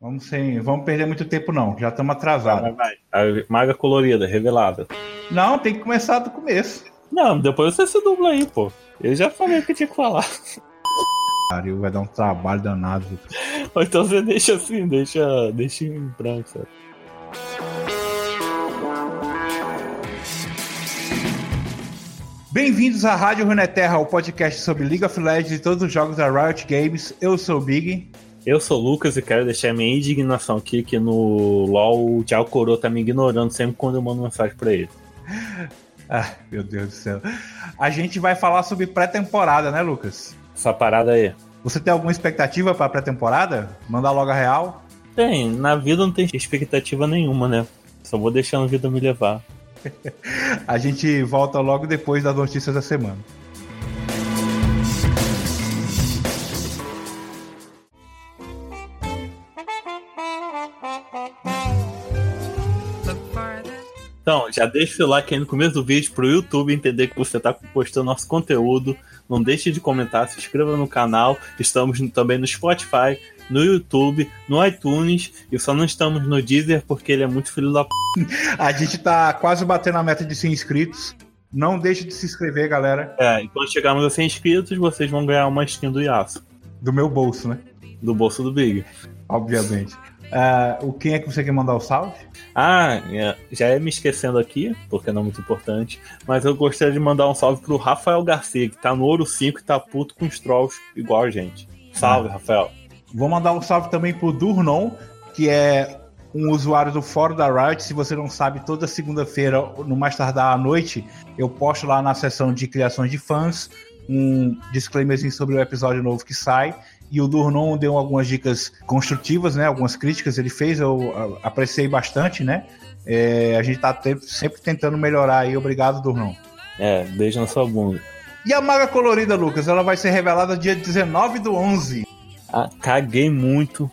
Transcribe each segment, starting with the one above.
Vamos sem, vamos perder muito tempo não, já estamos atrasados. Vai, vai. A maga colorida, revelada. Não, tem que começar do começo. Não, depois você se dubla aí, pô. Eu já falei o que tinha que falar. Pariu, vai dar um trabalho danado. Ou então você deixa assim, deixa, deixa em branco, sabe? Bem-vindos à Rádio Runeterra, o podcast sobre League of Legends e todos os jogos da Riot Games. Eu sou o Big. Eu sou o Lucas e quero deixar minha indignação aqui que no LoL o Thiago Coroa tá me ignorando sempre quando eu mando mensagem pra ele. Ah, meu Deus do céu. A gente vai falar sobre pré-temporada, né, Lucas? Essa parada aí. Você tem alguma expectativa pra pré-temporada? Mandar logo a real? Tem, na vida não tem expectativa nenhuma, né? Só vou deixando a vida me levar. A gente volta logo depois das notícias da semana. Então, já deixa o seu like aí no começo do vídeo pro YouTube entender que você tá postando nosso conteúdo. Não deixe de comentar, se inscreva no canal. Estamos também no Spotify, no YouTube, no iTunes e só não estamos no Deezer porque ele é muito filho da p. A gente tá quase batendo a meta de 100 inscritos. Não deixe de se inscrever, galera. É, e quando chegarmos a 100 inscritos, vocês vão ganhar uma skin do Yasuo, Do meu bolso, né? do bolso do Big. Obviamente. Ah, o quem é que você quer mandar o salve? Ah, é, já é me esquecendo aqui, porque não é muito importante, mas eu gostaria de mandar um salve pro Rafael Garcia, que tá no Ouro 5 e tá puto com os trolls igual a gente. Salve, Rafael. Vou mandar um salve também pro Durnon, que é um usuário do fórum da Riot. Se você não sabe, toda segunda-feira, no mais tardar à noite, eu posto lá na seção de criações de fãs um disclaimerzinho sobre o episódio novo que sai. E o Durnon deu algumas dicas construtivas, né? Algumas críticas ele fez, eu apreciei bastante, né? É, a gente tá te- sempre tentando melhorar aí. Obrigado, Durnon. É, beijo na sua bunda. E a Maga Colorida, Lucas, ela vai ser revelada dia 19 do 11. Ah, caguei muito.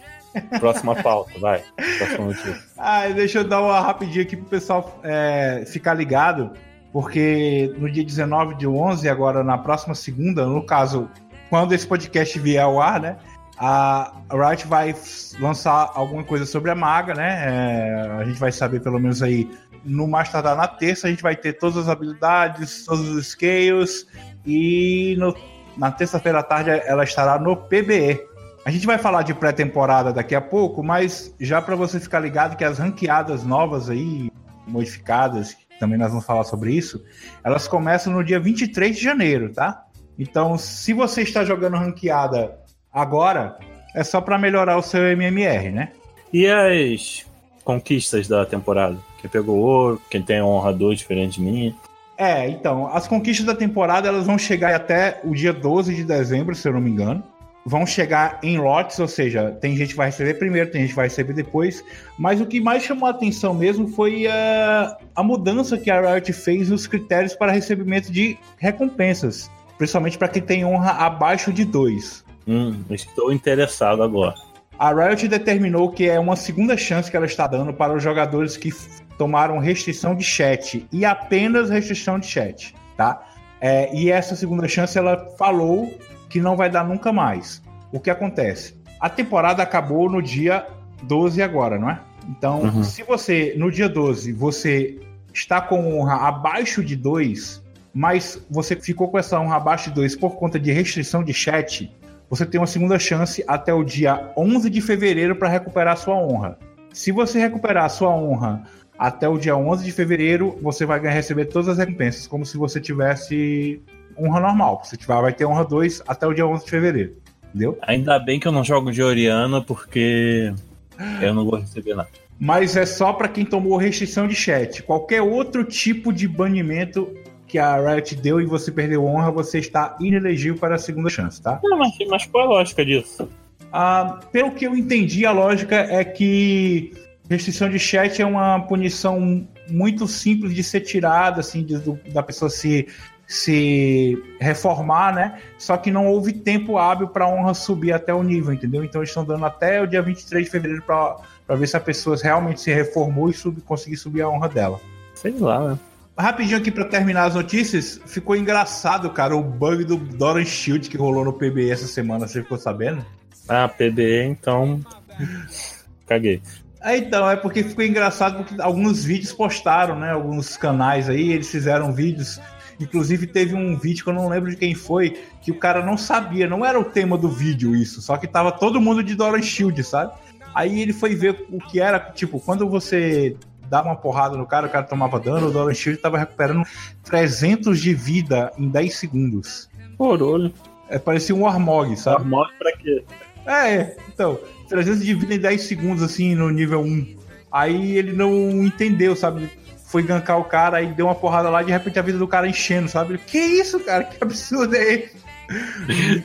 Próxima pauta, vai. Próxima notícia. Ah, deixa eu dar uma rapidinha aqui pro pessoal é, ficar ligado, porque no dia 19 de 11, agora na próxima segunda, no caso, quando esse podcast vier ao ar, né? A Riot vai lançar alguma coisa sobre a Maga, né? É, a gente vai saber pelo menos aí no mais tardar na terça, a gente vai ter todas as habilidades, todos os scales, e no- na terça-feira à tarde ela estará no PBE. A gente vai falar de pré-temporada daqui a pouco, mas já para você ficar ligado que as ranqueadas novas aí, modificadas, também nós vamos falar sobre isso, elas começam no dia 23 de janeiro, tá? Então, se você está jogando ranqueada agora, é só para melhorar o seu MMR, né? E as conquistas da temporada? Quem pegou ouro, quem tem honra 2 diferente de mim. É, então, as conquistas da temporada elas vão chegar até o dia 12 de dezembro, se eu não me engano. Vão chegar em lotes, ou seja, tem gente que vai receber primeiro, tem gente que vai receber depois. Mas o que mais chamou a atenção mesmo foi a, a mudança que a Riot fez nos critérios para recebimento de recompensas. Principalmente para quem tem honra abaixo de 2. Hum, estou interessado agora. A Riot determinou que é uma segunda chance que ela está dando para os jogadores que tomaram restrição de chat e apenas restrição de chat, tá? É, e essa segunda chance ela falou que não vai dar nunca mais. O que acontece? A temporada acabou no dia 12 agora, não é? Então, Uhum. se você no dia 12 você está com honra abaixo de 2, mas você ficou com essa honra abaixo de 2 por conta de restrição de chat, você tem uma segunda chance até o dia 11 de fevereiro para recuperar sua honra. Se você recuperar sua honra até o dia 11 de fevereiro, você vai receber todas as recompensas, como se você tivesse honra normal. Você tiver, vai ter honra 2 até o dia 11 de fevereiro. Entendeu? Ainda bem que eu não jogo de Oriana, porque eu não vou receber nada. Mas é só para quem tomou restrição de chat. Qualquer outro tipo de banimento que a Riot deu e você perdeu honra, você está inelegível para a segunda chance, tá? Não, mas, mas qual é a lógica disso? Ah, pelo que eu entendi, a lógica é que restrição de chat é uma punição muito simples de ser tirada, assim, de- do- da pessoa se, se reformar, né? Só que não houve tempo hábil para a honra subir até o nível, entendeu? Então eles estão dando até o dia 23 de fevereiro para ver se a pessoa realmente se reformou e sub, conseguir subir a honra dela. Sei lá, né? Rapidinho aqui para terminar as notícias, ficou engraçado, cara, o bug do Doran Shield que rolou no PBE essa semana, você ficou sabendo? Ah, PBE, então. caguei. É, então, é porque ficou engraçado porque alguns vídeos postaram, né? Alguns canais aí, eles fizeram vídeos. Inclusive teve um vídeo que eu não lembro de quem foi, que o cara não sabia, não era o tema do vídeo isso, só que tava todo mundo de Doran Shield, sabe? Aí ele foi ver o que era, tipo, quando você dava uma porrada no cara, o cara tomava dano, o Doran Shield tava recuperando 300 de vida em 10 segundos. Porolho. É, parecia um Armog, sabe? Armog pra quê? É, então, 300 de vida em 10 segundos, assim, no nível 1. Aí ele não entendeu, sabe? Foi gankar o cara, aí deu uma porrada lá de repente a vida do cara enchendo, sabe? Que isso, cara? Que absurdo é esse?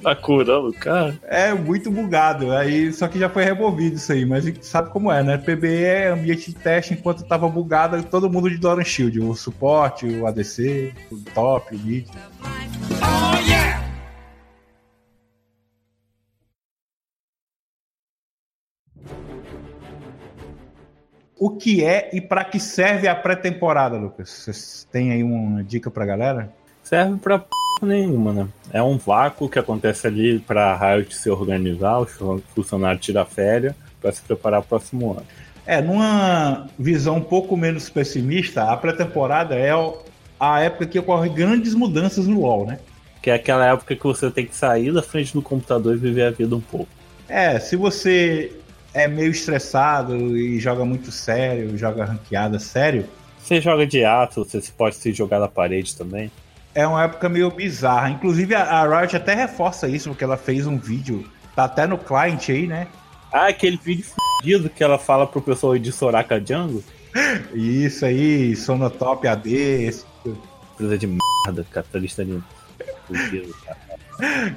Tá curando o cara? É, muito bugado. Aí, só que já foi removido isso aí, mas sabe como é, né? PBE é ambiente de teste, enquanto tava bugado, todo mundo de Doran Shield. O suporte, o ADC, o top, o mid. Oh, yeah! O que é e para que serve a pré-temporada, Lucas? Vocês têm aí uma dica pra galera? Serve pra p nenhuma, né? É um vácuo que acontece ali pra Riot se organizar, os funcionários tirar férias para se preparar para o próximo ano. É, numa visão um pouco menos pessimista, a pré-temporada é a época que ocorrem grandes mudanças no LoL, né? Que é aquela época que você tem que sair da frente do computador e viver a vida um pouco. É, se você é meio estressado e joga muito sério, joga ranqueada sério. Você joga de ato, você pode se jogar na parede também. É uma época meio bizarra. Inclusive a Riot até reforça isso, porque ela fez um vídeo, tá até no client aí, né? Ah, aquele vídeo fudido que ela fala pro pessoal de Soraka Django? Isso aí, Sonotop AD, esse... Coisa de merda, capitalista de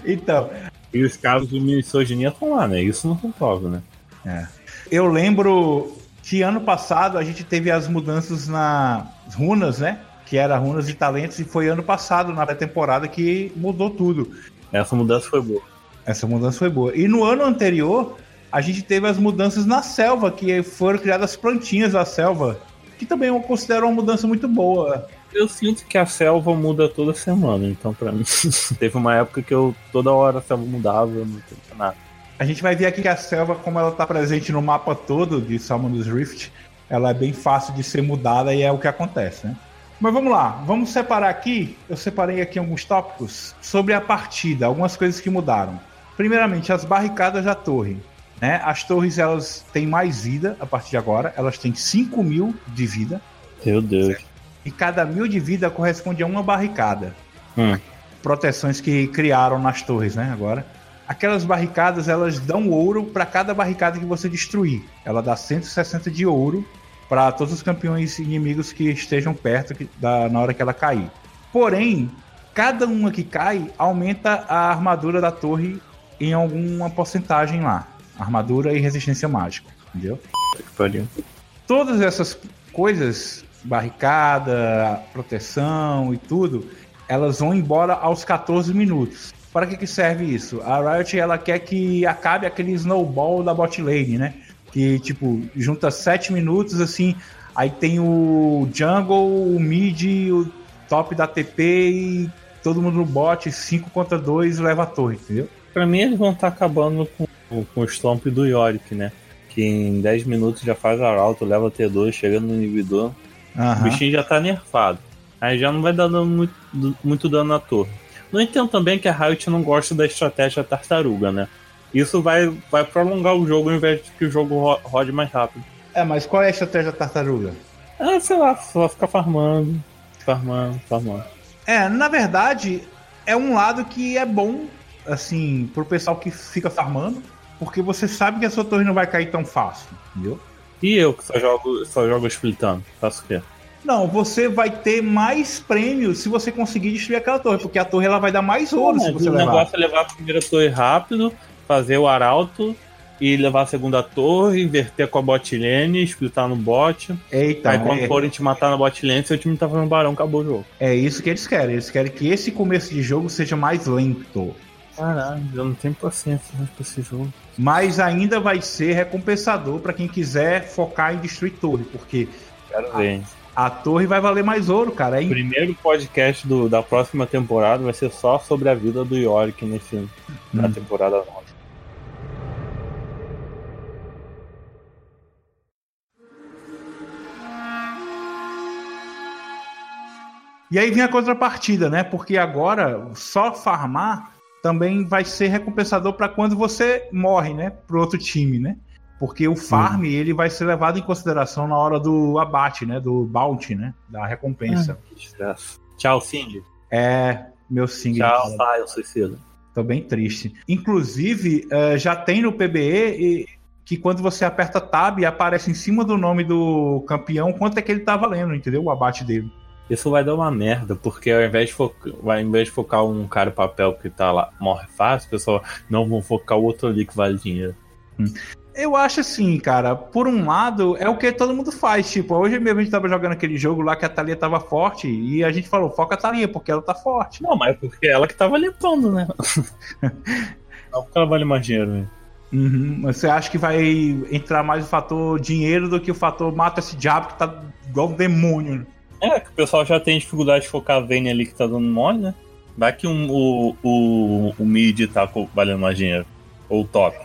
Então. E os casos de misoginia estão lá, né? Isso não comprova, né? É. Eu lembro que ano passado a gente teve as mudanças nas runas, né? Que era runas e talentos, e foi ano passado, na pré-temporada, que mudou tudo. Essa mudança foi boa. Essa mudança foi boa. E no ano anterior, a gente teve as mudanças na selva, que foram criadas plantinhas da selva, que também eu considero uma mudança muito boa. Eu sinto que a selva muda toda semana, então para mim teve uma época que eu toda hora a selva mudava, não tinha nada. A gente vai ver aqui que a selva, como ela está presente no mapa todo de Salmon's Rift, ela é bem fácil de ser mudada e é o que acontece, né? Mas vamos lá, vamos separar aqui. Eu separei aqui alguns tópicos sobre a partida, algumas coisas que mudaram. Primeiramente, as barricadas da torre. Né? As torres elas têm mais vida a partir de agora, elas têm 5 mil de vida. Meu Deus. Certo? E cada mil de vida corresponde a uma barricada. Hum. Proteções que criaram nas torres, né? Agora aquelas barricadas elas dão ouro para cada barricada que você destruir. Ela dá 160 de ouro para todos os campeões inimigos que estejam perto da, na hora que ela cair. Porém, cada uma que cai aumenta a armadura da torre em alguma porcentagem lá. Armadura e resistência mágica, entendeu? Todas essas coisas, barricada, proteção e tudo, elas vão embora aos 14 minutos. Para que, que serve isso? A Riot ela quer que acabe aquele snowball da bot lane, né? Que tipo, junta 7 minutos assim, aí tem o jungle, o mid, o top da TP e todo mundo no bot, 5 contra 2 leva a torre, entendeu? Pra mim eles vão estar tá acabando com, com o Stomp do Yorick, né? Que em 10 minutos já faz arauto, leva T2, chega no inibidor. Uhum. O bichinho já tá nerfado. Aí já não vai dar dano muito, muito dano na torre. No entanto também que a Riot não gosta da estratégia tartaruga, né? Isso vai, vai prolongar o jogo ao invés de que o jogo rode mais rápido. É, mas qual é a estratégia tartaruga? É, sei lá, só ficar farmando, farmando, farmando. É, na verdade, é um lado que é bom, assim, pro pessoal que fica farmando, porque você sabe que a sua torre não vai cair tão fácil, entendeu? E eu que só jogo, só jogo splitando, faço o quê? Não, você vai ter mais prêmios se você conseguir destruir aquela torre, porque a torre ela vai dar mais ouro se você levar. O negócio é levar a primeira torre rápido, fazer o arauto e levar a segunda torre, inverter com a bot lane, splitar no bot. Eita, Aí quando é... forem te matar na bot lane, seu time tá fazendo barão, acabou o jogo. É isso que eles querem. Eles querem que esse começo de jogo seja mais lento. Caralho, eu não tenho paciência pra esse jogo. Mas ainda vai ser recompensador para quem quiser focar em destruir torre, porque. Quero ver. A torre vai valer mais ouro, cara. O primeiro podcast do, da próxima temporada vai ser só sobre a vida do Yorick nesse, hum. na temporada nova. E aí vem a contrapartida, né? Porque agora só farmar também vai ser recompensador para quando você morre, né? Pro outro time, né? Porque o farm hum. ele vai ser levado em consideração na hora do abate, né? Do bounty, né? Da recompensa. Ah, que desgraça. Tchau, Sing. É, meu Sing. Tchau, pai, eu suicida. Tô bem triste. Inclusive, uh, já tem no PBE que quando você aperta Tab aparece em cima do nome do campeão quanto é que ele tá valendo, entendeu? O abate dele. Isso vai dar uma merda, porque ao invés de, focar, ao invés de focar um cara papel que tá lá, morre fácil, o pessoal não vão focar o outro ali que vale dinheiro. Hum. Eu acho assim, cara, por um lado, é o que todo mundo faz. Tipo, hoje mesmo a gente tava jogando aquele jogo lá que a Thalia tava forte e a gente falou, foca a Thalia, porque ela tá forte. Não, mas é porque ela que tava limpando, né? não porque ela vale mais dinheiro, né? Uhum. Você acha que vai entrar mais o fator dinheiro do que o fator mata esse diabo que tá igual um demônio? É, que o pessoal já tem dificuldade de focar a Vayne ali que tá dando mole, né? Vai que um, o, o, o mid tá valendo mais dinheiro. Ou o top.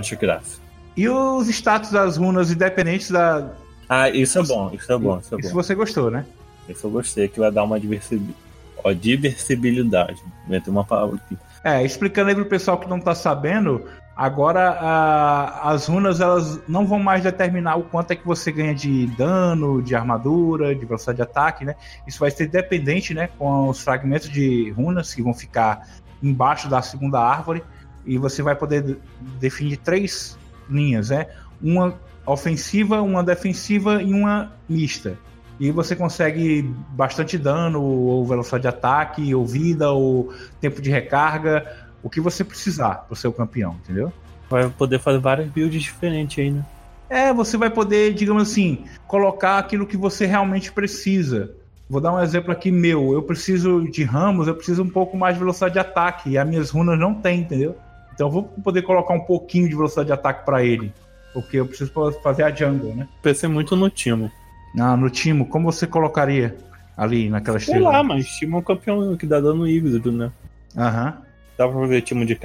De graça. E os status das runas independentes da. Ah, isso é bom, isso é bom. Isso, é isso você gostou, né? Isso eu gostei, que vai dar uma diversibilidade. Vai ter uma palavra aqui. É, explicando aí pro pessoal que não tá sabendo, Agora a, as runas elas não vão mais determinar o quanto é que você ganha de dano, de armadura, de velocidade de ataque, né? Isso vai ser dependente, né, com os fragmentos de runas que vão ficar embaixo da segunda árvore e você vai poder definir três linhas, né? Uma ofensiva, uma defensiva e uma mista. E você consegue bastante dano, ou velocidade de ataque, ou vida, ou tempo de recarga o que você precisar para ser o campeão, entendeu? Vai poder fazer várias builds diferentes aí, né? É, você vai poder, digamos assim, colocar aquilo que você realmente precisa. Vou dar um exemplo aqui meu. Eu preciso de ramos, eu preciso um pouco mais de velocidade de ataque. E as minhas runas não tem, entendeu? Então eu vou poder colocar um pouquinho de velocidade de ataque para ele. Porque eu preciso fazer a jungle, né? Pensei muito no Timo. Ah, no Timo, como você colocaria ali naquela estrela? Sei lá, mas Timo é um campeão que dá dano híbrido, né? Aham. Dá pra ver time de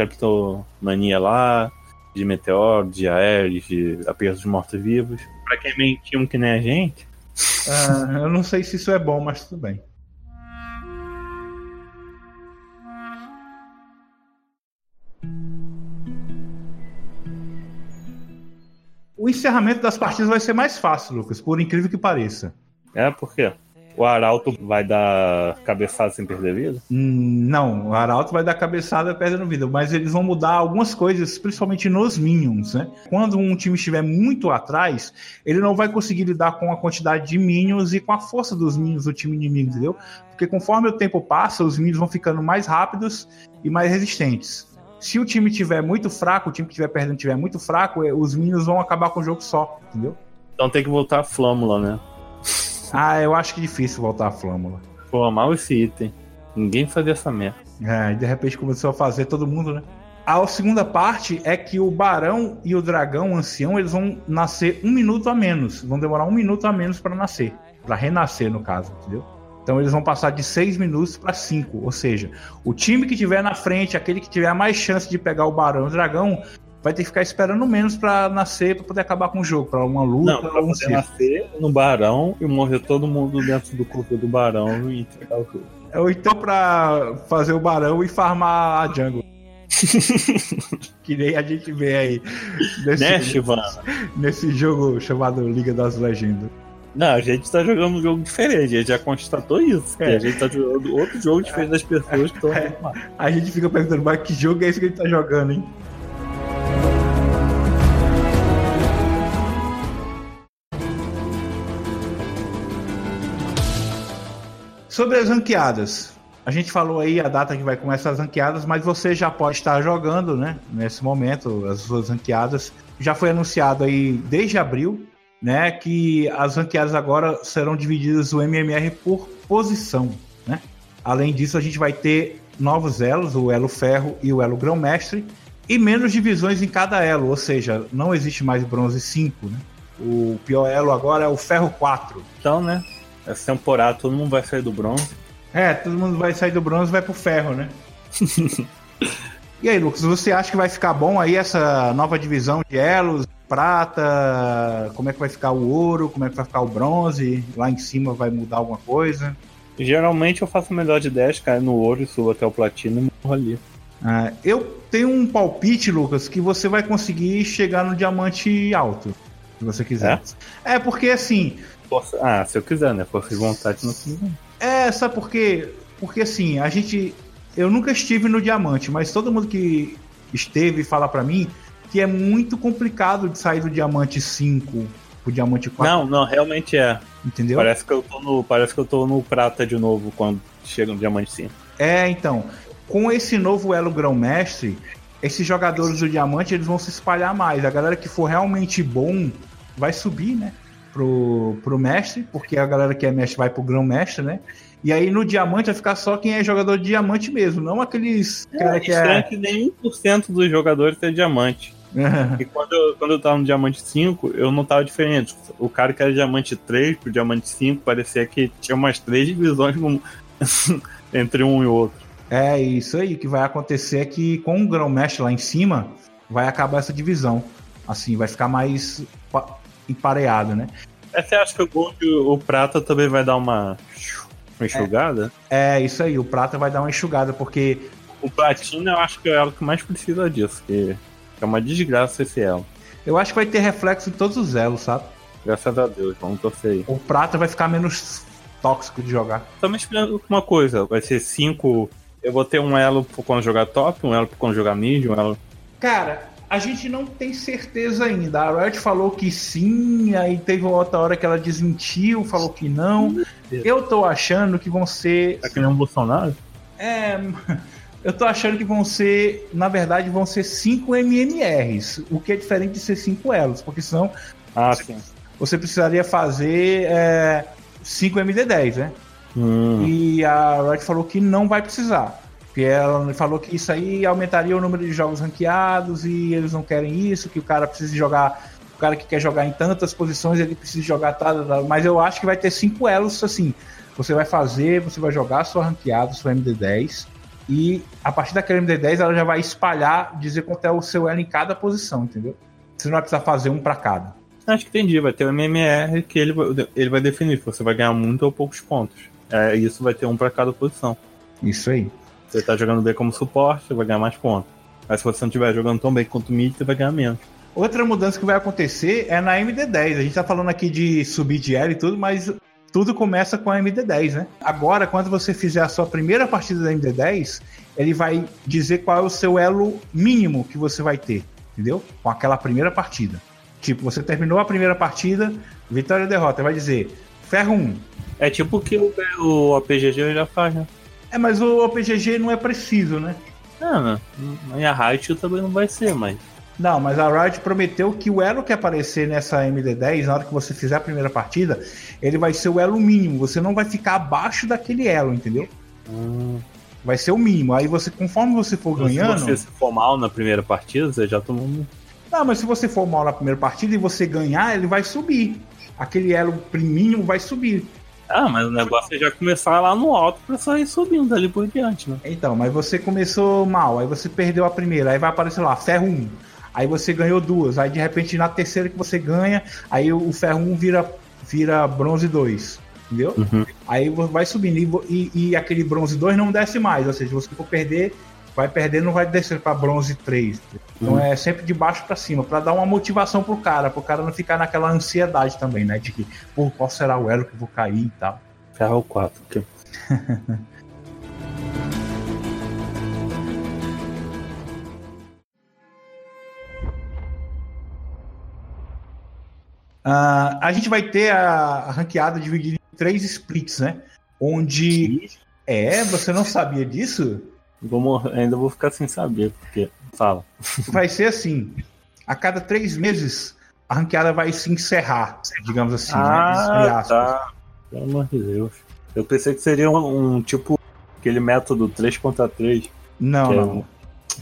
Mania lá, de Meteor, de Aéreos, de Apertos de Mortos-Vivos. Pra quem é meio time que nem a gente. Uh, eu não sei se isso é bom, mas tudo bem. O encerramento das partidas vai ser mais fácil, Lucas, por incrível que pareça. É, por quê? O Arauto vai dar cabeçada sem perder vida? Hum, não, o Arauto vai dar cabeçada perdendo vida, mas eles vão mudar algumas coisas, principalmente nos minions, né? Quando um time estiver muito atrás, ele não vai conseguir lidar com a quantidade de minions e com a força dos minions do time inimigo, entendeu? Porque conforme o tempo passa, os minions vão ficando mais rápidos e mais resistentes. Se o time tiver muito fraco, o time que estiver perdendo tiver muito fraco, é, os minions vão acabar com o jogo só, entendeu? Então tem que voltar a flâmula, né? Ah, eu acho que é difícil voltar a flâmula. Pô, mal esse item. Ninguém fazia essa merda. É, e de repente começou a fazer todo mundo, né? A segunda parte é que o barão e o dragão o ancião eles vão nascer um minuto a menos. Vão demorar um minuto a menos para nascer. para renascer, no caso, entendeu? Então eles vão passar de seis minutos para cinco. Ou seja, o time que tiver na frente, aquele que tiver mais chance de pegar o barão e o dragão, vai ter que ficar esperando menos para nascer para poder acabar com o jogo, para uma luta. Não, pra poder nascer no barão e morrer todo mundo dentro do corpo do barão e entregar o jogo. Ou então para fazer o barão e farmar a jungle. que nem a gente vê aí nesse, né, nesse jogo chamado Liga das Legendas. Não, a gente tá jogando um jogo diferente, a gente já constatou isso. É. A gente tá jogando outro jogo diferente das pessoas que estão é. A gente fica perguntando, mas que jogo é esse que a gente tá jogando, hein? Sobre as ranqueadas. A gente falou aí a data que vai começar as ranqueadas, mas você já pode estar jogando, né? Nesse momento, as suas ranqueadas. Já foi anunciado aí desde abril, né? Que as ranqueadas agora serão divididas o MMR por posição, né? Além disso, a gente vai ter novos elos, o elo ferro e o elo grão-mestre, e menos divisões em cada elo, ou seja, não existe mais bronze 5, né? O pior elo agora é o ferro 4. Então, né? Essa temporada todo mundo vai sair do bronze. É, todo mundo vai sair do bronze e vai pro ferro, né? e aí, Lucas, você acha que vai ficar bom aí essa nova divisão de elos? Prata, como é que vai ficar o ouro, como é que vai ficar o bronze? Lá em cima vai mudar alguma coisa? Geralmente eu faço melhor de 10, caio no ouro e subo até o platino e morro ali. Ah, eu tenho um palpite, Lucas, que você vai conseguir chegar no diamante alto. Se você quiser. É, é porque assim. Força... Ah, se eu quiser, né? Força de vontade não quiser. É, sabe por quê? Porque assim, a gente. Eu nunca estive no diamante, mas todo mundo que esteve fala para mim que é muito complicado de sair do diamante 5 pro diamante 4. Não, não, realmente é. Entendeu? Parece que eu tô no, parece que eu tô no prata de novo quando chega no diamante 5. É, então, com esse novo elo grão-mestre, esses jogadores do diamante eles vão se espalhar mais. A galera que for realmente bom vai subir, né? Pro, pro mestre, porque a galera que é mestre vai pro grão-mestre, né? E aí no diamante vai ficar só quem é jogador de diamante mesmo, não aqueles. É, cara que é... que nem 1% dos jogadores é diamante. e quando eu, quando eu tava no diamante 5, eu não tava diferente. O cara que era diamante 3 pro diamante 5 parecia que tinha umas três divisões entre um e outro. É isso aí que vai acontecer é que com o grão-mestre lá em cima vai acabar essa divisão. Assim, vai ficar mais empareado, né? É, você acha que o gold, o prata também vai dar uma, uma enxugada? É, é, isso aí, o prata vai dar uma enxugada, porque. O platina eu acho que é elo que mais precisa disso, que é uma desgraça esse elo. Eu acho que vai ter reflexo em todos os elos, sabe? Graças a Deus, vamos torcer aí. O prata vai ficar menos tóxico de jogar. Só me explicando uma coisa, vai ser 5 eu vou ter um elo quando jogar top, um elo quando jogar mid, um elo. Cara, a gente não tem certeza ainda. A Riot falou que sim, aí teve outra hora que ela desmentiu, falou que não. Eu tô achando que vão ser. Tá que nem um Bolsonaro? É. Eu tô achando que vão ser, na verdade, vão ser 5 MMRs, o que é diferente de ser 5 elos, porque senão ah, sim. você precisaria fazer 5 é, MD10, né? Hum. E a Riot falou que não vai precisar. Porque ela falou que isso aí aumentaria o número de jogos ranqueados e eles não querem isso, que o cara precisa jogar. O cara que quer jogar em tantas posições, ele precisa jogar. Tá, tá. Mas eu acho que vai ter cinco elos assim. Você vai fazer, você vai jogar sua ranqueada, sua MD10. E a partir daquele MD10 ela já vai espalhar, dizer quanto é o seu elo em cada posição, entendeu? Você não vai precisar fazer um para cada. Acho que entendi, vai ter o MMR que ele, ele vai definir se você vai ganhar muito ou poucos pontos. É, isso vai ter um para cada posição. Isso aí. Você tá jogando bem como suporte, você vai ganhar mais pontos. Mas se você não estiver jogando tão bem quanto mid, você vai ganhar menos. Outra mudança que vai acontecer é na MD10. A gente tá falando aqui de subir de elo e tudo, mas tudo começa com a MD10, né? Agora, quando você fizer a sua primeira partida da MD10, ele vai dizer qual é o seu elo mínimo que você vai ter, entendeu? Com aquela primeira partida. Tipo, você terminou a primeira partida, vitória ou derrota, vai dizer ferro 1, é tipo o que o, o OPGG já faz, né? É, mas o OPGG não é preciso, né? Não, não. E a Riot também não vai ser, mas. Não, mas a Riot prometeu que o elo que aparecer nessa MD10, na hora que você fizer a primeira partida, ele vai ser o elo mínimo. Você não vai ficar abaixo daquele elo, entendeu? Hum. Vai ser o mínimo. Aí você, conforme você for então, ganhando. Se você for mal na primeira partida, você já tomou. Não, mas se você for mal na primeira partida e você ganhar, ele vai subir. Aquele elo mínimo vai subir. Ah, mas o negócio é já começar lá no alto pra sair subindo dali por diante, né? Então, mas você começou mal, aí você perdeu a primeira, aí vai aparecer lá, ferro 1. Aí você ganhou duas, aí de repente na terceira que você ganha, aí o ferro 1 vira, vira bronze 2. Entendeu? Uhum. Aí vai subindo e, e, aquele bronze 2 não desce mais, ou seja, você for perder vai perder, não vai descer para bronze 3. Então uhum. é sempre de baixo para cima, para dar uma motivação pro cara, pro cara não ficar naquela ansiedade também, né? De que, pô, qual será o elo que eu vou cair e tal. Ferro 4. Okay. Uh, a gente vai ter a, ranqueada dividida em três splits, né? Onde. É, você não sabia disso? Vou, ainda vou ficar sem saber, porque. Fala. Vai ser assim: a cada três meses, a ranqueada vai se encerrar, digamos assim. Né? Ah, né? tá. Pelo amor de Deus. Eu pensei que seria um, um tipo aquele método 3 contra 3. Não, não.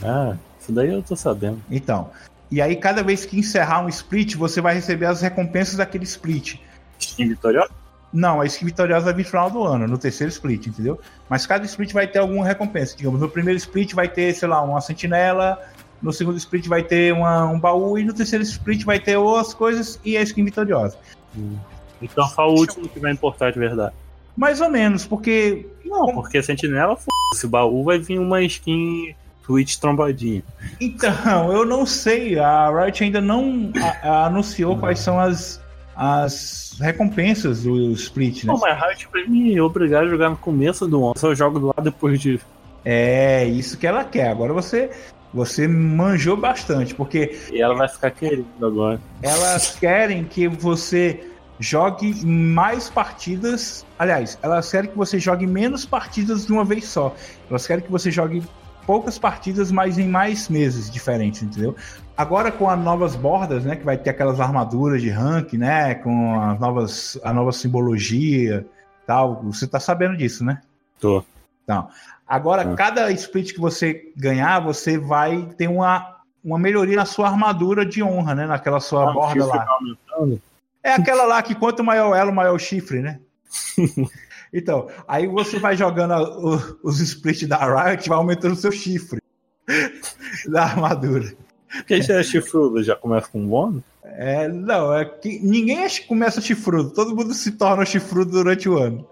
É... Ah, isso daí eu tô sabendo. Então. E aí, cada vez que encerrar um split, você vai receber as recompensas daquele split. Skin vitoriosa? Não, a skin vitoriosa vai vir no final do ano, no terceiro split, entendeu? Mas cada split vai ter alguma recompensa. Digamos, no primeiro split vai ter, sei lá, uma sentinela, no segundo split vai ter uma, um baú, e no terceiro split vai ter outras coisas e a skin vitoriosa. Hum. Então só o último que vai importar de verdade. Mais ou menos, porque. Não, porque Sentinela, f***, o baú vai vir uma skin Twitch trombadinha. Então, eu não sei. A Riot ainda não a, a anunciou quais são as, as recompensas do split, né? Não, mas Riot vai me obrigar a jogar no começo do ano. Só eu jogo lá depois de. É, isso que ela quer. Agora você. Você manjou bastante, porque. E ela vai ficar querendo agora. Elas querem que você jogue mais partidas. Aliás, elas querem que você jogue menos partidas de uma vez só. Elas querem que você jogue poucas partidas, mas em mais meses diferentes, entendeu? Agora com as novas bordas, né, que vai ter aquelas armaduras de rank, né, com as novas, a nova simbologia, tal. Você tá sabendo disso, né? Tô. Então, agora ah. cada split que você ganhar, você vai ter uma, uma melhoria na sua armadura de honra, né, naquela sua ah, borda lá. É aquela lá que quanto maior o elo, maior o chifre, né? Então, aí você vai jogando a, o, os splits da Riot, vai aumentando o seu chifre da armadura. Quem já é chifrudo já começa com um bônus? É, não, é que ninguém é, começa chifrudo, todo mundo se torna chifrudo durante o ano.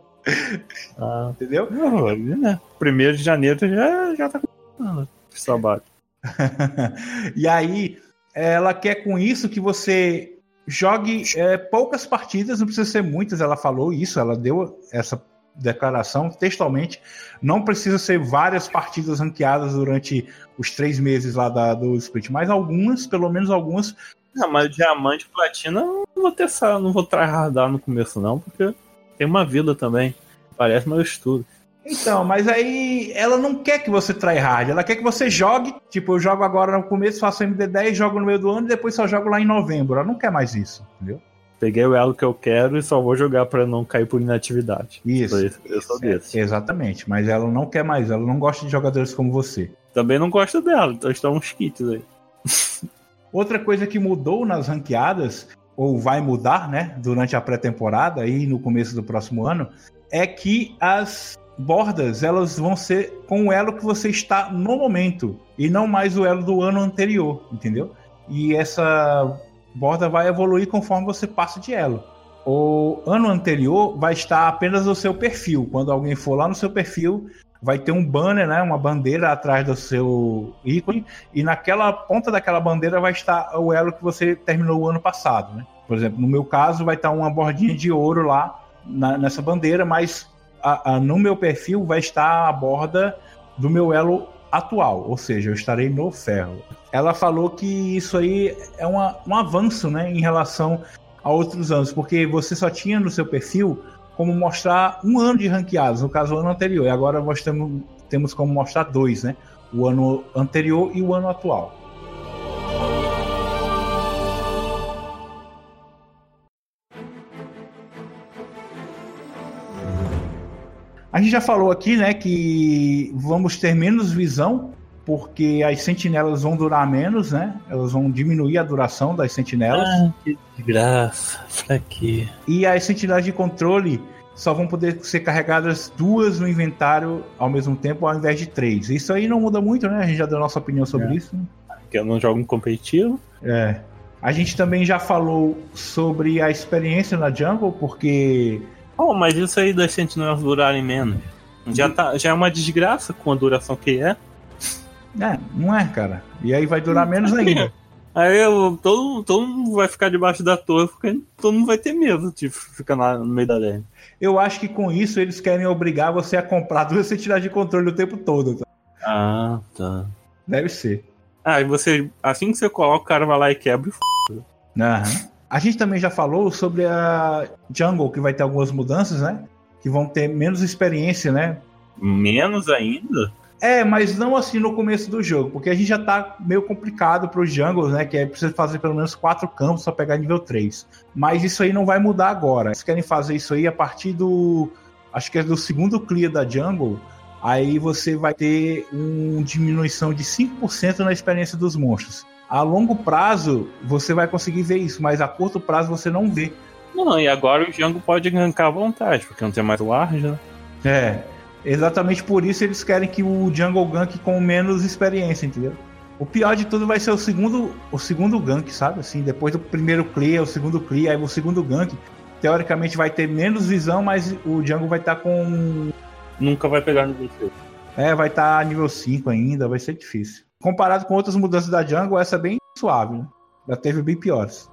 Ah, Entendeu? Não, né? Primeiro de janeiro já, já tá começando esse trabalho. e aí, ela quer com isso que você jogue é, poucas partidas, não precisa ser muitas, ela falou isso, ela deu essa declaração textualmente. Não precisa ser várias partidas ranqueadas durante os três meses lá da, do split, mas algumas, pelo menos algumas. Não, mas diamante e platina não vou ter não vou tryhardar no começo, não, porque tem uma vida também. Parece meu estudo. Então, mas aí ela não quer que você tryhard, ela quer que você jogue. Tipo, eu jogo agora no começo, faço MD10, jogo no meio do ano e depois só jogo lá em novembro. Ela não quer mais isso, entendeu? Peguei o elo que eu quero e só vou jogar para não cair por inatividade. Isso. Eu sou desse. exatamente, mas ela não quer mais, ela não gosta de jogadores como você. Também não gosta dela, então estão uns kits aí. Outra coisa que mudou nas ranqueadas, ou vai mudar, né, durante a pré-temporada e no começo do próximo ano, é que as bordas elas vão ser com o elo que você está no momento e não mais o elo do ano anterior, entendeu? E essa borda vai evoluir conforme você passa de elo. O ano anterior vai estar apenas no seu perfil. Quando alguém for lá no seu perfil, vai ter um banner, né, uma bandeira atrás do seu ícone, e naquela ponta daquela bandeira vai estar o elo que você terminou o ano passado. Né? Por exemplo, no meu caso, vai estar uma bordinha de ouro lá na, nessa bandeira, mas a, a, no meu perfil vai estar a borda do meu elo atual, ou seja, eu estarei no ferro. Ela falou que isso aí é uma, um avanço né, em relação a outros anos, porque você só tinha no seu perfil como mostrar um ano de ranqueados, no caso o ano anterior, e agora nós temos, temos como mostrar dois, né? O ano anterior e o ano atual. A gente já falou aqui, né, que vamos ter menos visão, porque as sentinelas vão durar menos, né? Elas vão diminuir a duração das sentinelas. Ah, que graça, pra quê? E as sentinelas de controle só vão poder ser carregadas duas no inventário ao mesmo tempo, ao invés de três. Isso aí não muda muito, né? A gente já deu nossa opinião sobre é. isso. Né? Que eu não jogo em competitivo. É. A gente também já falou sobre a experiência na jungle, porque Oh, mas isso aí das sentinelas durarem menos. Já, tá, já é uma desgraça com a duração que é. É, não é, cara. E aí vai durar menos ainda. Aí eu, todo, todo mundo vai ficar debaixo da torre, porque todo mundo vai ter medo de ficar lá no meio da lane. Eu acho que com isso eles querem obrigar você a comprar duas sentinelas de controle o tempo todo. Tá? Ah, tá. Deve ser. Ah, e você, assim que você coloca, o cara vai lá e quebra e f. Aham. A gente também já falou sobre a Jungle, que vai ter algumas mudanças, né? Que vão ter menos experiência, né? Menos ainda? É, mas não assim no começo do jogo, porque a gente já tá meio complicado para os jungles, né? Que é preciso fazer pelo menos quatro campos para pegar nível 3. Mas isso aí não vai mudar agora. Eles querem fazer isso aí a partir do. Acho que é do segundo clear da jungle. Aí você vai ter uma diminuição de 5% na experiência dos monstros. A longo prazo você vai conseguir ver isso, mas a curto prazo você não vê. Não, e agora o Django pode gankar à vontade, porque não tem mais o Arja. Né? É, exatamente por isso eles querem que o Jungle gank com menos experiência, entendeu? O pior de tudo vai ser o segundo, o segundo gank, sabe? Assim, depois do primeiro clear, o segundo clear, aí o segundo gank. teoricamente vai ter menos visão, mas o Django vai estar tá com. Nunca vai pegar no 6. É, vai estar tá nível 5 ainda, vai ser difícil. Comparado com outras mudanças da Django, essa é bem suave, né? Já teve bem piores.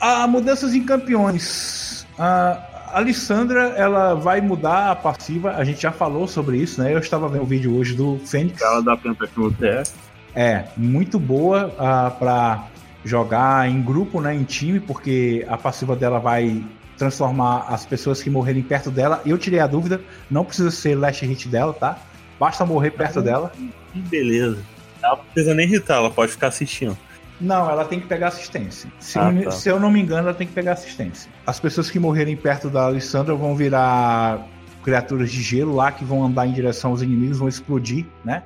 A mudanças em campeões. A Alessandra, ela vai mudar a passiva. A gente já falou sobre isso, né? Eu estava vendo o um vídeo hoje do Fênix. Ela dá Pentakill TS. É, muito boa uh, para jogar em grupo, né, em time, porque a passiva dela vai transformar as pessoas que morrerem perto dela. Eu tirei a dúvida, não precisa ser last hit dela, tá? Basta morrer perto dela. Que beleza. Ela não precisa nem irritar, ela pode ficar assistindo. Não, ela tem que pegar assistência. Se, ah, tá. se, eu não me engano, ela tem que pegar assistência. As pessoas que morrerem perto da Alessandra vão virar criaturas de gelo lá que vão andar em direção aos inimigos, vão explodir, né?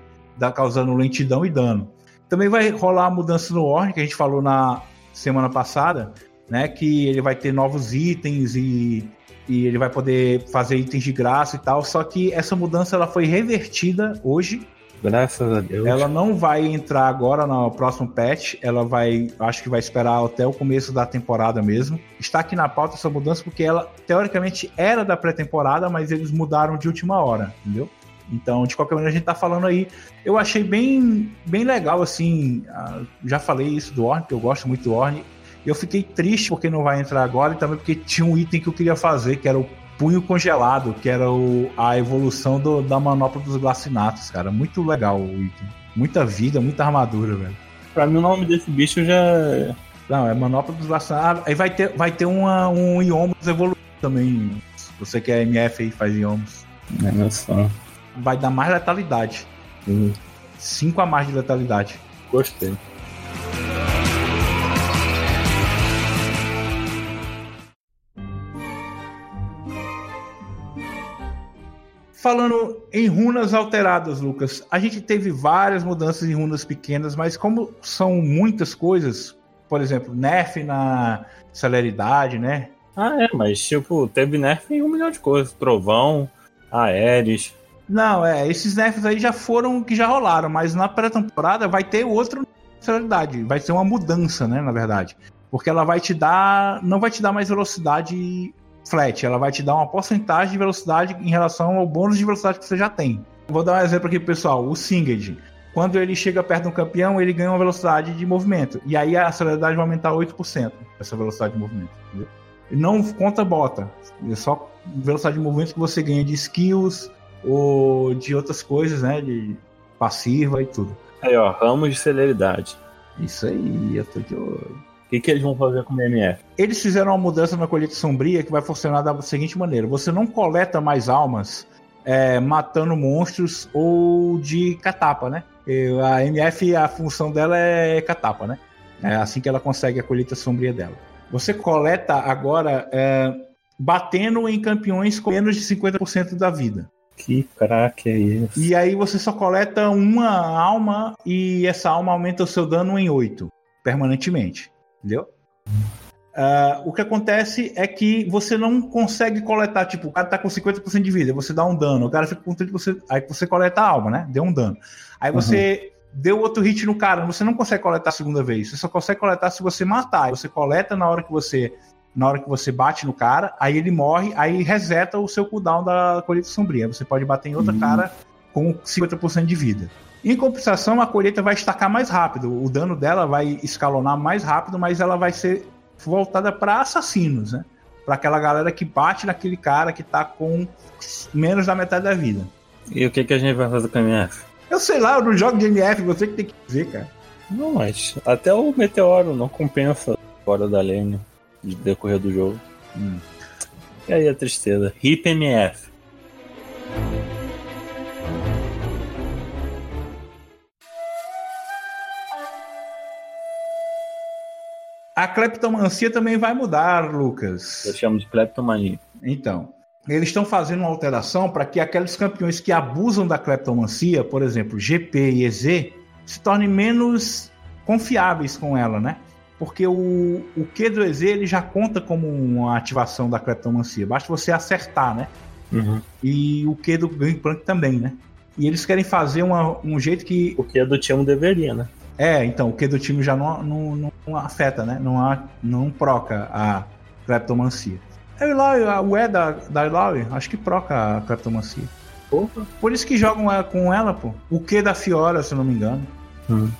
causando lentidão e dano. Também vai rolar a mudança no Orn, que a gente falou na semana passada, né? Que ele vai ter novos itens e, e ele vai poder fazer itens de graça e tal. Só que essa mudança ela foi revertida hoje. Graças a Deus. Ela não vai entrar agora no próximo patch. Ela vai, acho que vai esperar até o começo da temporada mesmo. Está aqui na pauta essa mudança porque ela teoricamente era da pré-temporada, mas eles mudaram de última hora, entendeu? Então, de qualquer maneira, a gente tá falando aí. Eu achei bem, bem legal, assim. Já falei isso do Orne, que eu gosto muito do Orne. Eu fiquei triste porque não vai entrar agora e também porque tinha um item que eu queria fazer, que era o punho congelado, que era o, a evolução do, da manopla dos glacinatos, cara. Muito legal o item. Muita vida, muita armadura, velho. Pra mim o nome desse bicho já. É- não, é manopla dos glacinatos. Ah, aí vai ter, vai ter uma, um Iomos evoluído também. Se você quer MF aí, faz Iomos. É só. Vai dar mais letalidade. 5 a mais de letalidade. Gostei. Falando em runas alteradas, Lucas, a gente teve várias mudanças em runas pequenas, mas como são muitas coisas, por exemplo, nerf na celeridade, né? Ah, é, mas tipo, teve nerf em um milhão de coisas. Trovão, Aeres. Não, é, esses nerfs aí já foram que já rolaram, mas na pré-temporada vai ter outro celeridade, vai ser uma mudança, né, na verdade. Porque ela vai te dar, não vai te dar mais velocidade flat, ela vai te dar uma porcentagem de velocidade em relação ao bônus de velocidade que você já tem. Vou dar um exemplo aqui, pessoal. O Singed. Quando ele chega perto do campeão, ele ganha uma velocidade de movimento. E aí a celeridade vai aumentar 8%, essa velocidade de movimento. Entendeu? Não conta bota. É só velocidade de movimento que você ganha de skills ou de outras coisas, né? De passiva e tudo. Aí, ó, ramos de celeridade. Isso aí, eu tô de olho que, que eles vão fazer com o MF? Eles fizeram uma mudança na colheita sombria que vai funcionar da seguinte maneira: você não coleta mais almas é, matando monstros ou de catapa, né? A MF, a função dela é catapa, né? É assim que ela consegue a colheita sombria dela. Você coleta agora é, batendo em campeões com menos de 50% da vida. Que craque é isso? E aí você só coleta uma alma e essa alma aumenta o seu dano em 8, permanentemente. Entendeu? Uh, o que acontece é que você não consegue coletar, tipo, o cara tá com 50% de vida, você dá um dano, o cara fica com 30%, aí você coleta a alma, né? Deu um dano. Aí você uhum. deu outro hit no cara, você não consegue coletar a segunda vez, você só consegue coletar se você matar. Você coleta na hora que você na hora que você bate no cara, aí ele morre, aí reseta o seu cooldown da colheita sombria. Você pode bater em outra uhum. cara com 50% de vida. Em compensação, a colheita vai estacar mais rápido. O dano dela vai escalonar mais rápido, mas ela vai ser voltada para assassinos, né? Para aquela galera que bate naquele cara que tá com menos da metade da vida. E o que, que a gente vai fazer com a MF? Eu sei lá, eu não jogo de MF, você que tem que dizer, cara. Não, mas até o Meteoro não compensa fora da lane de decorrer do jogo. Hum. E aí a tristeza. Hip MF. A cleptomancia também vai mudar, Lucas. Eu chamo de cleptomania. Então, eles estão fazendo uma alteração para que aqueles campeões que abusam da cleptomancia, por exemplo, GP e EZ, se tornem menos confiáveis com ela, né? Porque o, o Q do EZ ele já conta como uma ativação da cleptomancia. Basta você acertar, né? Uhum. E o Q do Gangplank também, né? E eles querem fazer uma, um jeito que. O é do time deveria, né? É, então, o que do time já não, não, não afeta, né? Não, há, não proca a cleptomancia. É o o E da, da Ilaoi, acho que proca a cleptomancia. Porra. Por isso que jogam com ela, pô. O que da Fiora, se não me engano. Hum.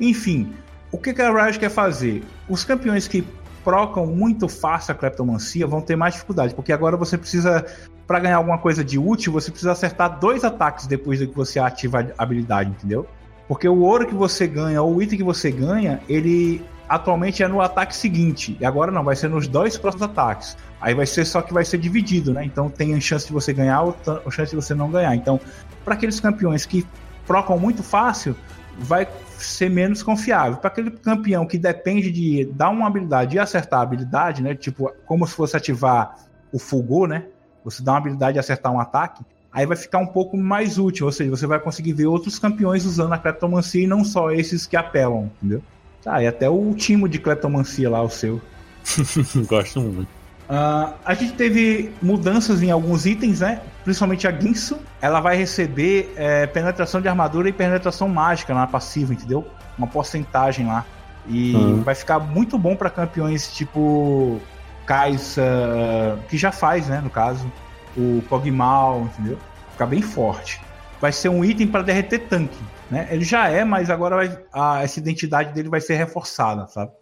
Enfim, o que, que a Riot quer fazer? Os campeões que procam muito fácil a cleptomancia vão ter mais dificuldade, porque agora você precisa, para ganhar alguma coisa de útil, você precisa acertar dois ataques depois de que você ativa a habilidade, entendeu? Porque o ouro que você ganha, ou o item que você ganha, ele atualmente é no ataque seguinte. E agora não, vai ser nos dois próximos ataques. Aí vai ser só que vai ser dividido, né? Então tem a chance de você ganhar ou a chance de você não ganhar. Então, para aqueles campeões que procam muito fácil, vai ser menos confiável. Para aquele campeão que depende de dar uma habilidade e acertar a habilidade, né? Tipo, como se fosse ativar o Fulgor, né? Você dá uma habilidade e acertar um ataque, aí vai ficar um pouco mais útil, ou seja, você vai conseguir ver outros campeões usando a cleptomancia e não só esses que apelam, entendeu? Ah, e até o timo de cleptomancia lá, o seu. Gosto muito. Uh, a gente teve mudanças em alguns itens, né? Principalmente a Ginsu. Ela vai receber é, penetração de armadura e penetração mágica na passiva, entendeu? Uma porcentagem lá. E uhum. vai ficar muito bom para campeões tipo Kaisa, que já faz, né? No caso, o Pogmal, entendeu? Ficar bem forte. Vai ser um item para derreter tanque, né? Ele já é, mas agora vai, a, essa identidade dele vai ser reforçada, sabe?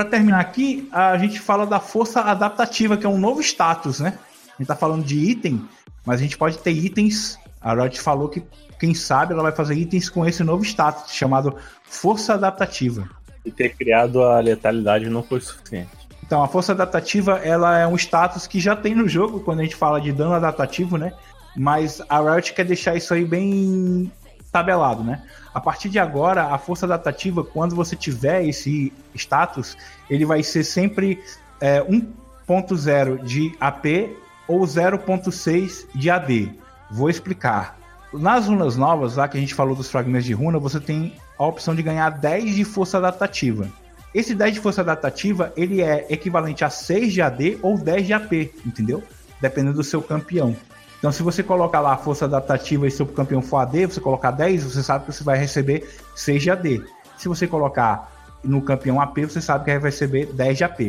Para terminar aqui, a gente fala da força adaptativa, que é um novo status, né? A gente tá falando de item, mas a gente pode ter itens. A Riot falou que, quem sabe, ela vai fazer itens com esse novo status, chamado força adaptativa. E ter criado a letalidade não foi suficiente. Então, a força adaptativa, ela é um status que já tem no jogo, quando a gente fala de dano adaptativo, né? Mas a Riot quer deixar isso aí bem tabelado, né? A partir de agora, a força adaptativa, quando você tiver esse status, ele vai ser sempre é, 1.0 de AP ou 0.6 de AD. Vou explicar. Nas runas novas, lá que a gente falou dos fragmentos de runa, você tem a opção de ganhar 10 de força adaptativa. Esse 10 de força adaptativa, ele é equivalente a 6 de AD ou 10 de AP, entendeu? Dependendo do seu campeão. Então, se você colocar lá a força adaptativa e seu campeão for AD, você colocar 10, você sabe que você vai receber 6 de AD. Se você colocar no campeão AP, você sabe que vai receber 10 de AP.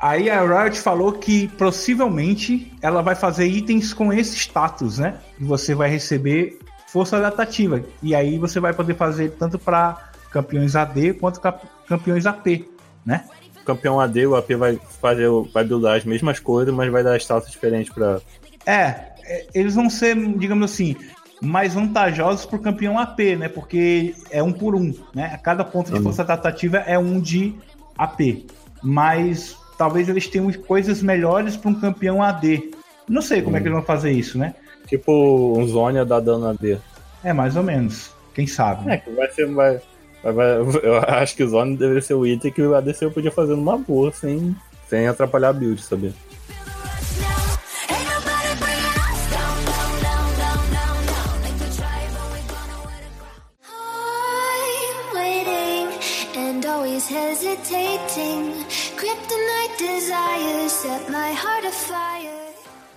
Aí a Riot falou que possivelmente ela vai fazer itens com esse status, né? E você vai receber força adaptativa. E aí você vai poder fazer tanto para campeões AD quanto campeões AP, né? Campeão AD, o AP vai fazer, vai buildar as mesmas coisas, mas vai dar status diferente para. É, eles vão ser, digamos assim, mais vantajosos para o campeão AP, né? Porque é um por um, né? Cada ponto de uhum. força tratativa é um de AP. Mas talvez eles tenham coisas melhores para um campeão AD. Não sei como é que eles vão fazer isso, né? Tipo um Zônia da dano AD. É, mais ou menos. Quem sabe. É, que vai ser. Vai, vai, vai, eu acho que o Zônia deveria ser o item que o ADC podia fazer numa boa, sem, sem atrapalhar a build, sabia?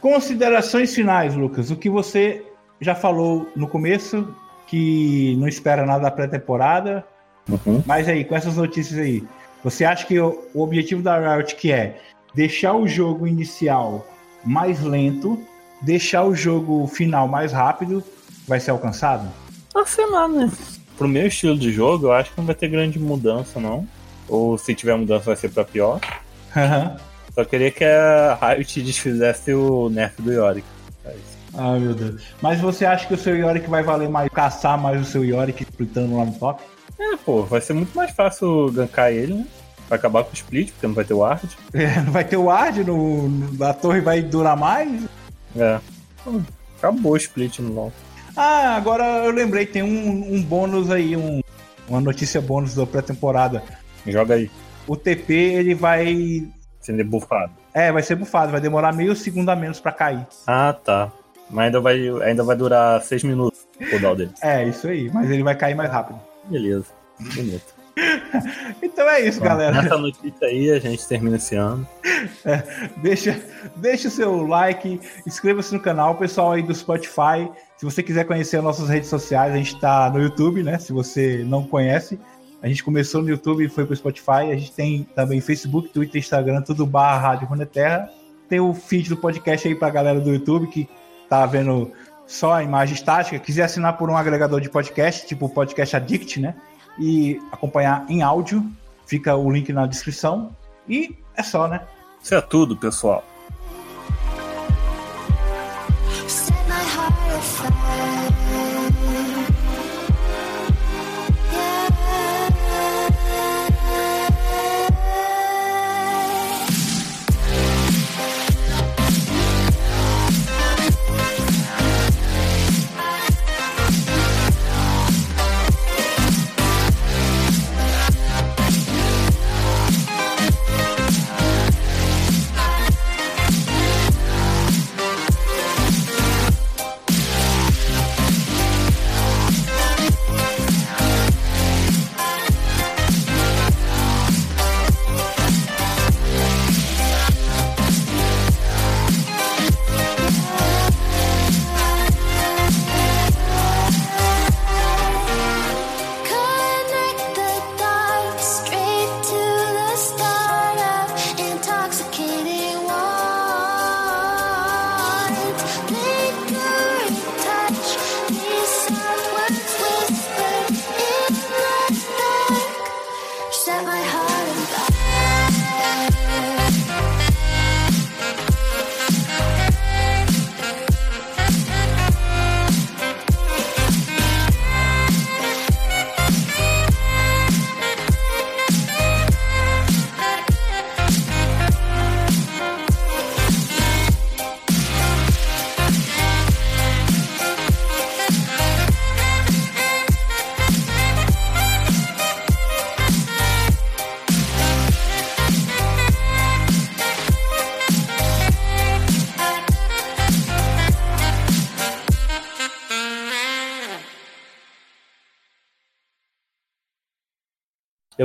Considerações finais, Lucas. O que você já falou no começo, que não espera nada da pré-temporada. Uhum. Mas aí, com essas notícias aí, você acha que o, o objetivo da Riot que é deixar o jogo inicial mais lento, deixar o jogo final mais rápido, vai ser alcançado? Ah, sei lá, né? Pro meu estilo de jogo, eu acho que não vai ter grande mudança, não. Ou se tiver mudança, vai ser pra pior. Uhum. Só queria que a Riot desfizesse o nerf do Yorick. É ah, meu Deus. Mas você acha que o seu Yorick vai valer mais caçar mais o seu Yorick splitando lá no top? É, pô, vai ser muito mais fácil gankar ele, né? Vai acabar com o split, porque não vai ter o Ward. É, não vai ter o Ward, no, no, a torre vai durar mais. É. Acabou o split no LoL. Ah, agora eu lembrei, tem um, um bônus aí, um, uma notícia bônus da pré-temporada. Joga aí. O TP, ele vai... Sendo bufado. É, vai ser bufado, vai demorar meio segundo a menos para cair. Ah, tá. Mas ainda vai, ainda vai durar seis minutos o cooldown dele. É, isso aí. Mas ele vai cair mais rápido. Beleza. Bonito. então é isso, Bom, galera. Nessa notícia aí a gente termina esse ano. É, deixa, deixa o seu like, inscreva-se no canal, pessoal aí do Spotify. Se você quiser conhecer as nossas redes sociais, a gente está no YouTube, né? Se você não conhece, a gente começou no YouTube e foi para o Spotify. A gente tem também Facebook, Twitter, Instagram, tudo barra Rádio Runeterra. Tem o feed do podcast aí para a galera do YouTube que tá vendo só a imagem estática. Quiser assinar por um agregador de podcast, tipo Podcast Addict, né? e acompanhar em áudio. Fica o link na descrição. E é só, né? Isso é tudo, pessoal.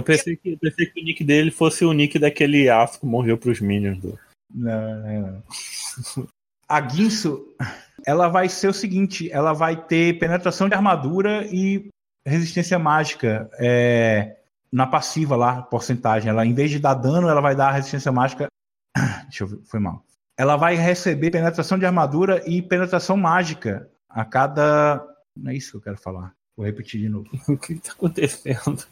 Eu pensei que, pensei que o nick dele fosse o nick daquele afro que morreu pros Minions. Do... Não, não, não. A Guinso, ela vai ser o seguinte: ela vai ter penetração de armadura e resistência mágica é, na passiva lá, porcentagem. Ela, em vez de dar dano, ela vai dar resistência mágica. Deixa eu ver, foi mal. Ela vai receber penetração de armadura e penetração mágica a cada. Não é isso que eu quero falar. Vou repetir de novo. o que está acontecendo?